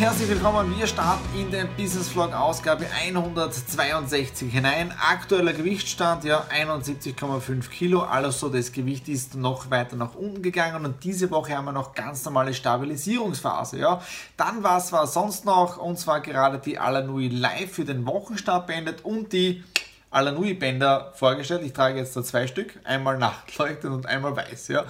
herzlich willkommen. Wir starten in den Business Vlog Ausgabe 162 hinein. Aktueller Gewichtsstand ja 71,5 Kilo. Also das Gewicht ist noch weiter nach unten gegangen und diese Woche haben wir noch ganz normale Stabilisierungsphase. Ja, dann war es zwar sonst noch und zwar gerade die Alanui Live für den Wochenstart beendet und die Alanui-Bänder vorgestellt. Ich trage jetzt da zwei Stück, einmal nachtleuchtend und einmal weiß. Ja.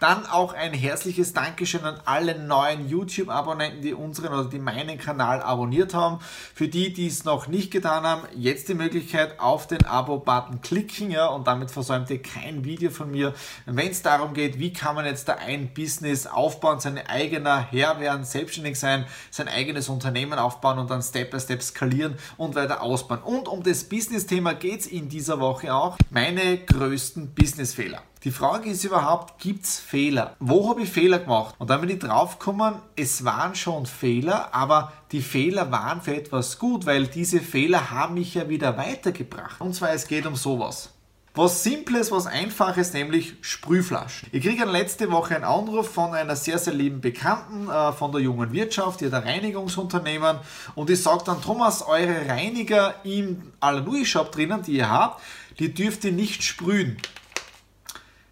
Dann auch ein herzliches Dankeschön an alle neuen YouTube-Abonnenten, die unseren oder die meinen Kanal abonniert haben. Für die, die es noch nicht getan haben, jetzt die Möglichkeit auf den Abo-Button klicken ja, und damit versäumt ihr kein Video von mir. Wenn es darum geht, wie kann man jetzt da ein Business aufbauen, sein eigener Herr werden, selbstständig sein, sein eigenes Unternehmen aufbauen und dann Step by Step skalieren und weiter ausbauen. Und um das Business-Thema geht geht es in dieser Woche auch. Meine größten Businessfehler. Die Frage ist überhaupt, gibt es Fehler? Wo habe ich Fehler gemacht? Und dann bin ich draufgekommen, es waren schon Fehler, aber die Fehler waren für etwas gut, weil diese Fehler haben mich ja wieder weitergebracht. Und zwar, es geht um sowas. Was Simples, was Einfaches, nämlich Sprühflaschen. Ich kriege letzte Woche einen Anruf von einer sehr, sehr lieben Bekannten äh, von der jungen Wirtschaft, die hat ein Reinigungsunternehmen und die sagt dann, Thomas, eure Reiniger im Alanui Shop drinnen, die ihr habt, die dürft ihr nicht sprühen.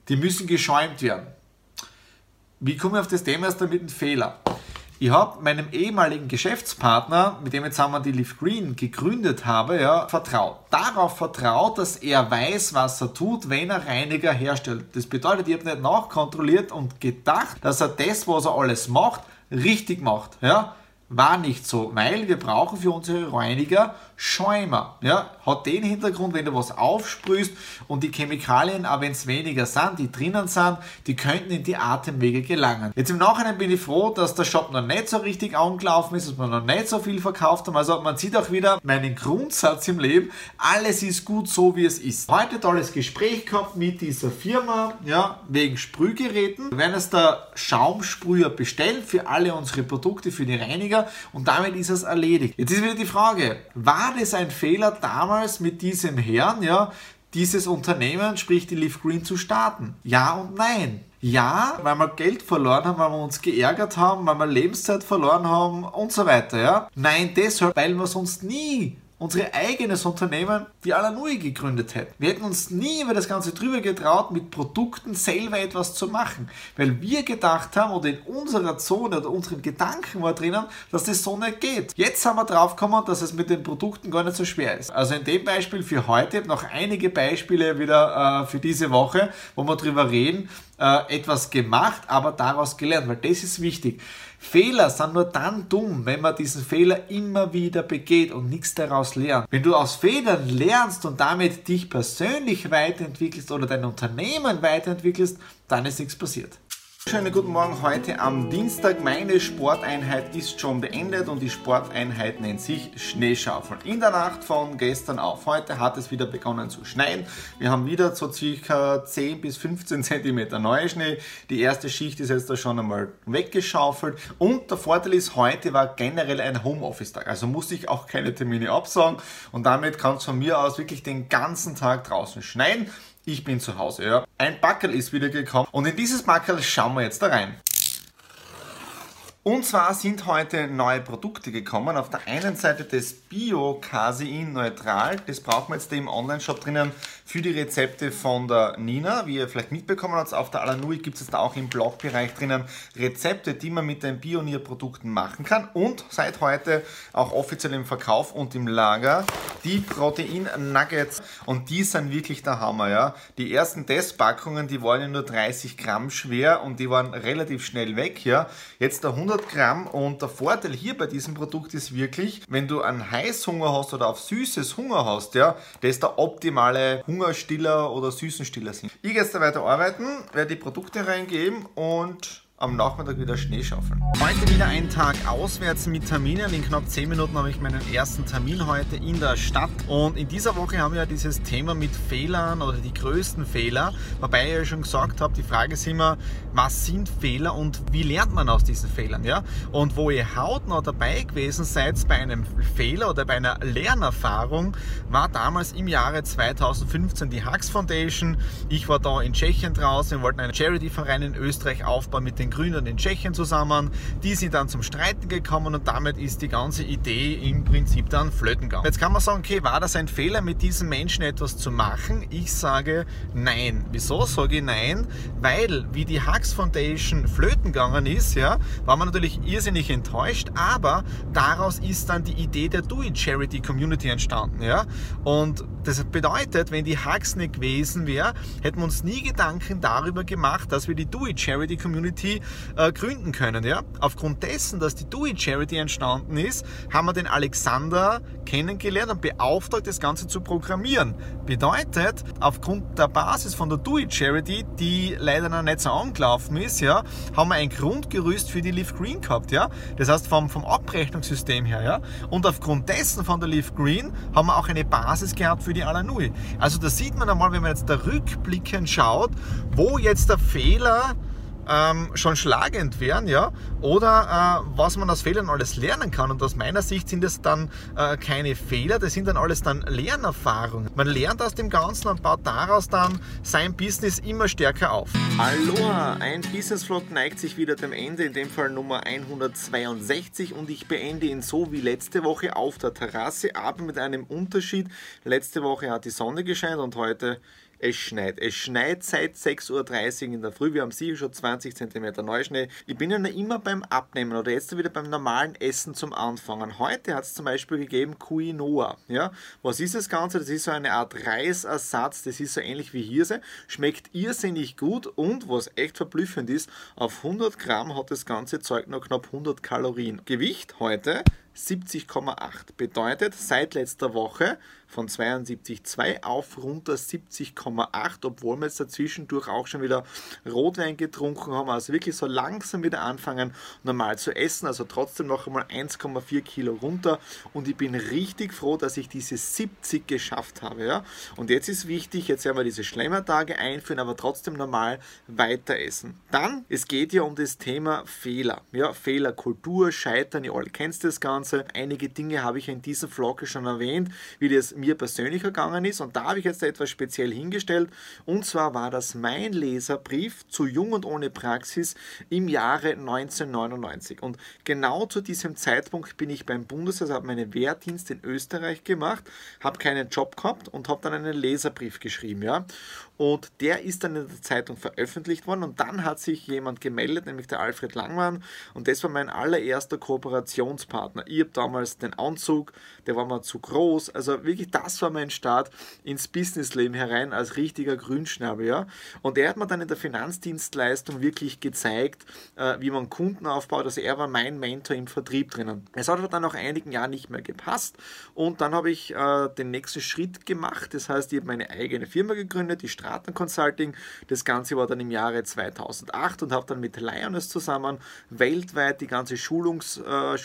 Die müssen geschäumt werden. Wie komme ich auf das Thema? Ist damit ein Fehler. Ich habe meinem ehemaligen Geschäftspartner, mit dem jetzt haben wir die Leaf Green gegründet habe, ja, vertraut. Darauf vertraut, dass er weiß, was er tut, wenn er Reiniger herstellt. Das bedeutet, ich habe nicht nachkontrolliert und gedacht, dass er das, was er alles macht, richtig macht. Ja? War nicht so, weil wir brauchen für unsere Reiniger Schäumer. Ja? Hat den Hintergrund, wenn du was aufsprühst und die Chemikalien, auch wenn es weniger sind, die drinnen sind, die könnten in die Atemwege gelangen. Jetzt im Nachhinein bin ich froh, dass der Shop noch nicht so richtig angelaufen ist, dass wir noch nicht so viel verkauft haben. Also man sieht auch wieder meinen Grundsatz im Leben, alles ist gut so, wie es ist. Heute tolles Gespräch gehabt mit dieser Firma, ja, wegen Sprühgeräten. Wir werden jetzt der Schaumsprüher bestellen für alle unsere Produkte, für die Reiniger und damit ist es erledigt. Jetzt ist wieder die Frage, war das ein Fehler damals mit diesem Herrn, ja, dieses Unternehmen, sprich die Leaf Green, zu starten? Ja und nein. Ja, weil wir Geld verloren haben, weil wir uns geärgert haben, weil wir Lebenszeit verloren haben und so weiter, ja. Nein, deshalb, weil wir sonst nie unser eigenes Unternehmen, die Alanui, gegründet hätten. Wir hätten uns nie über das Ganze drüber getraut, mit Produkten selber etwas zu machen, weil wir gedacht haben oder in unserer Zone oder unseren Gedanken war drinnen, dass das so nicht geht. Jetzt haben wir drauf gekommen, dass es mit den Produkten gar nicht so schwer ist. Also in dem Beispiel für heute, noch einige Beispiele wieder äh, für diese Woche, wo wir drüber reden, äh, etwas gemacht, aber daraus gelernt, weil das ist wichtig. Fehler sind nur dann dumm, wenn man diesen Fehler immer wieder begeht und nichts daraus lernt. Wenn du aus Fehlern lernst und damit dich persönlich weiterentwickelst oder dein Unternehmen weiterentwickelst, dann ist nichts passiert. Schönen guten Morgen heute am Dienstag. Meine Sporteinheit ist schon beendet und die Sporteinheit nennt sich Schneeschaufeln. In der Nacht von gestern auf heute hat es wieder begonnen zu schneien. Wir haben wieder so circa 10 bis 15 cm neue Schnee. Die erste Schicht ist jetzt da schon einmal weggeschaufelt und der Vorteil ist, heute war generell ein Homeoffice-Tag. Also musste ich auch keine Termine absagen und damit kann es von mir aus wirklich den ganzen Tag draußen schneien ich bin zu Hause. Ja. Ein Backel ist wieder gekommen und in dieses Backel schauen wir jetzt da rein. Und zwar sind heute neue Produkte gekommen. Auf der einen Seite das Bio-Casein neutral. Das braucht man jetzt im Online-Shop drinnen für die Rezepte von der Nina. Wie ihr vielleicht mitbekommen habt, auf der Alanui gibt es da auch im Blogbereich drinnen Rezepte, die man mit den Pionier-Produkten machen kann. Und seit heute auch offiziell im Verkauf und im Lager die Protein-Nuggets. Und die sind wirklich der Hammer. Ja? Die ersten Testpackungen, die waren ja nur 30 Gramm schwer und die waren relativ schnell weg. Ja? Jetzt der 100 Gramm und der Vorteil hier bei diesem Produkt ist wirklich, wenn du einen Heißhunger hast oder auf süßes Hunger hast, ja, ist der optimale Hungerstiller oder Süßenstiller sind. Ich gehe jetzt da weiter arbeiten, werde die Produkte reingeben und am Nachmittag wieder Schnee schaufeln. Heute wieder ein Tag auswärts mit Terminen. In knapp 10 Minuten habe ich meinen ersten Termin heute in der Stadt. Und in dieser Woche haben wir ja dieses Thema mit Fehlern oder die größten Fehler. Wobei ich ja schon gesagt habe, die Frage ist immer, was sind Fehler und wie lernt man aus diesen Fehlern? Ja? Und wo ihr hautnah dabei gewesen seid bei einem Fehler oder bei einer Lernerfahrung, war damals im Jahre 2015 die Hux Foundation. Ich war da in Tschechien draußen, wir wollten einen Charity-Verein in Österreich aufbauen mit den Grünen in Tschechien zusammen. Die sind dann zum Streiten gekommen und damit ist die ganze Idee im Prinzip dann flöten gegangen. Jetzt kann man sagen, okay, war das ein Fehler, mit diesen Menschen etwas zu machen? Ich sage nein. Wieso sage ich nein? Weil, wie die Hux Foundation flöten gegangen ist, ja, war man natürlich irrsinnig enttäuscht, aber daraus ist dann die Idee der Do It Charity Community entstanden, ja. Und das bedeutet, wenn die Hux nicht gewesen wäre, hätten wir uns nie Gedanken darüber gemacht, dass wir die Do It Äh, gründen können. Ja? Aufgrund dessen, dass die It Charity entstanden ist, haben wir den Alexander kennengelernt und beauftragt, das Ganze zu programmieren. Bedeutet, aufgrund der Basis von der It Charity, die leider noch nicht so angelaufen ist, ja, haben wir ein Grundgerüst für die Live Green gehabt. Ja? Das heißt, vom, vom Abrechnungssystem her. Ja? Und aufgrund dessen von der Live Green haben wir auch eine Basis gehabt für die Alanui. Also da sieht man einmal, wenn man jetzt da rückblickend schaut, wo jetzt der Fehler ähm, schon schlagend wären, ja, oder äh, was man aus Fehlern alles lernen kann. Und aus meiner Sicht sind das dann äh, keine Fehler, das sind dann alles dann Lernerfahrungen. Man lernt aus dem Ganzen und baut daraus dann sein Business immer stärker auf. Aloha, ein Business Vlog neigt sich wieder dem Ende, in dem Fall Nummer 162 und ich beende ihn so wie letzte Woche auf der Terrasse, aber mit einem Unterschied. Letzte Woche hat die Sonne gescheint und heute es schneit. Es schneit seit 6.30 Uhr in der Früh. Wir haben sicher schon 20 cm Neuschnee. Ich bin ja immer beim Abnehmen oder jetzt wieder beim normalen Essen zum Anfangen. Heute hat es zum Beispiel gegeben Quinoa. Ja? Was ist das Ganze? Das ist so eine Art Reisersatz. Das ist so ähnlich wie Hirse. Schmeckt irrsinnig gut und was echt verblüffend ist, auf 100 Gramm hat das ganze Zeug noch knapp 100 Kalorien. Gewicht heute 70,8. Bedeutet seit letzter Woche von 72,2 auf runter 70,8, obwohl wir jetzt dazwischendurch auch schon wieder Rotwein getrunken haben. Also wirklich so langsam wieder anfangen, normal zu essen. Also trotzdem noch einmal 1,4 Kilo runter. Und ich bin richtig froh, dass ich diese 70 geschafft habe. Ja? Und jetzt ist wichtig, jetzt werden wir diese Schlemmertage einführen, aber trotzdem normal weiter essen. Dann, es geht ja um das Thema Fehler. Ja, Fehlerkultur, Scheitern, ihr alle kennt das Ganze. Einige Dinge habe ich in diesem Vlog schon erwähnt, wie das mir persönlich ergangen ist. Und da habe ich jetzt etwas speziell hingestellt. Und zwar war das mein Leserbrief zu Jung und ohne Praxis im Jahre 1999. Und genau zu diesem Zeitpunkt bin ich beim Bundesheer, habe meinen Wehrdienst in Österreich gemacht, habe keinen Job gehabt und habe dann einen Leserbrief geschrieben. Ja? Und der ist dann in der Zeitung veröffentlicht worden. Und dann hat sich jemand gemeldet, nämlich der Alfred Langmann. Und das war mein allererster Kooperationspartner. Ich habe damals den Anzug, der war mir zu groß. Also wirklich, das war mein Start ins Businessleben herein als richtiger Grünschnabel. Ja? Und er hat mir dann in der Finanzdienstleistung wirklich gezeigt, äh, wie man Kunden aufbaut. Also er war mein Mentor im Vertrieb drinnen. Es hat aber dann nach einigen Jahren nicht mehr gepasst. Und dann habe ich äh, den nächsten Schritt gemacht. Das heißt, ich habe meine eigene Firma gegründet, die Straten Consulting. Das Ganze war dann im Jahre 2008 und habe dann mit Lioness zusammen weltweit die ganze Schulungs, äh,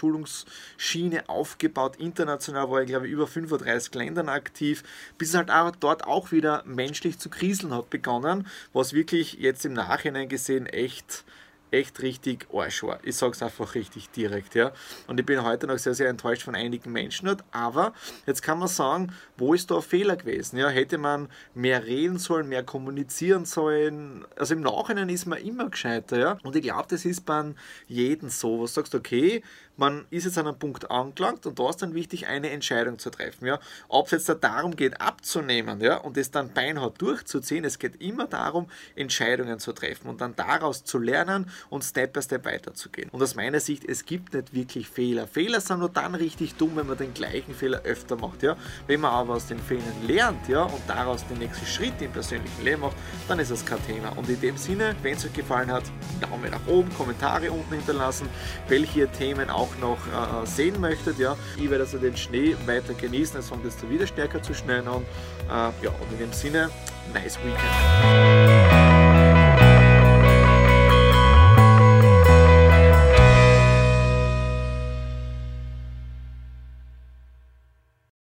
Schulungsschiene aufgebaut. International war ich glaube ich über 35 Ländern aktiv, bis es halt auch dort auch wieder menschlich zu kriseln hat begonnen, was wirklich jetzt im Nachhinein gesehen echt echt richtig Arsch war. Ich sage es einfach richtig direkt. Ja. Und ich bin heute noch sehr, sehr enttäuscht von einigen Menschen. Aber jetzt kann man sagen, wo ist da ein Fehler gewesen? Ja, hätte man mehr reden sollen, mehr kommunizieren sollen? Also im Nachhinein ist man immer gescheiter. Ja. Und ich glaube, das ist bei jedem so. Was sagst du, okay, man ist jetzt an einem Punkt angelangt und da ist dann wichtig, eine Entscheidung zu treffen. Ja? Ob es jetzt darum geht, abzunehmen ja, und es dann beinhart durchzuziehen, es geht immer darum, Entscheidungen zu treffen und dann daraus zu lernen und Step by Step weiterzugehen. Und aus meiner Sicht, es gibt nicht wirklich Fehler. Fehler sind nur dann richtig dumm, wenn man den gleichen Fehler öfter macht. Ja? Wenn man aber aus den Fehlern lernt ja, und daraus den nächsten Schritt im persönlichen Leben macht, dann ist das kein Thema. Und in dem Sinne, wenn es euch gefallen hat, Daumen nach oben, Kommentare unten hinterlassen, welche ihr Themen auch noch äh, sehen möchtet. Ja. Ich werde also den Schnee weiter genießen, es fängt jetzt wieder stärker zu schneien an. Äh, ja, und in dem Sinne, nice weekend.